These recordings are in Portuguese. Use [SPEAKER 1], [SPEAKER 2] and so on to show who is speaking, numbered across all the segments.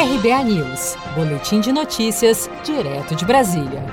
[SPEAKER 1] RBA News, Boletim de Notícias, direto de Brasília.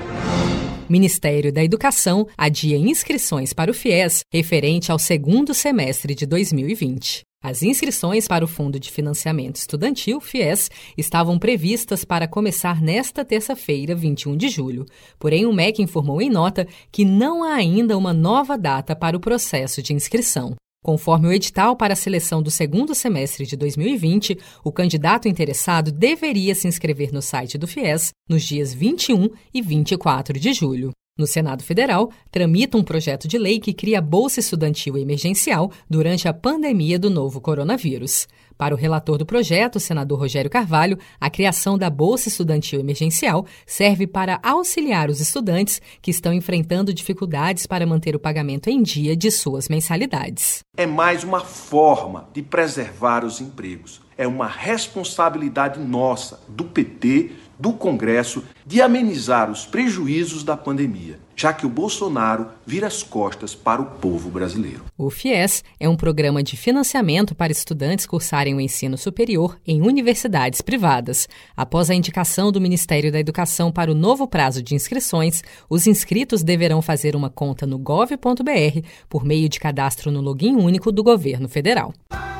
[SPEAKER 1] Ministério da Educação adia inscrições para o FIES referente ao segundo semestre de 2020. As inscrições para o Fundo de Financiamento Estudantil, FIES, estavam previstas para começar nesta terça-feira, 21 de julho. Porém, o MEC informou em nota que não há ainda uma nova data para o processo de inscrição. Conforme o edital para a seleção do segundo semestre de 2020, o candidato interessado deveria se inscrever no site do FIES nos dias 21 e 24 de julho. No Senado Federal, tramita um projeto de lei que cria Bolsa Estudantil Emergencial durante a pandemia do novo coronavírus. Para o relator do projeto, o senador Rogério Carvalho, a criação da Bolsa Estudantil Emergencial serve para auxiliar os estudantes que estão enfrentando dificuldades para manter o pagamento em dia de suas mensalidades.
[SPEAKER 2] É mais uma forma de preservar os empregos. É uma responsabilidade nossa, do PT, do Congresso de amenizar os prejuízos da pandemia, já que o Bolsonaro vira as costas para o povo brasileiro.
[SPEAKER 1] O FIES é um programa de financiamento para estudantes cursarem o ensino superior em universidades privadas. Após a indicação do Ministério da Educação para o novo prazo de inscrições, os inscritos deverão fazer uma conta no gov.br por meio de cadastro no login único do governo federal.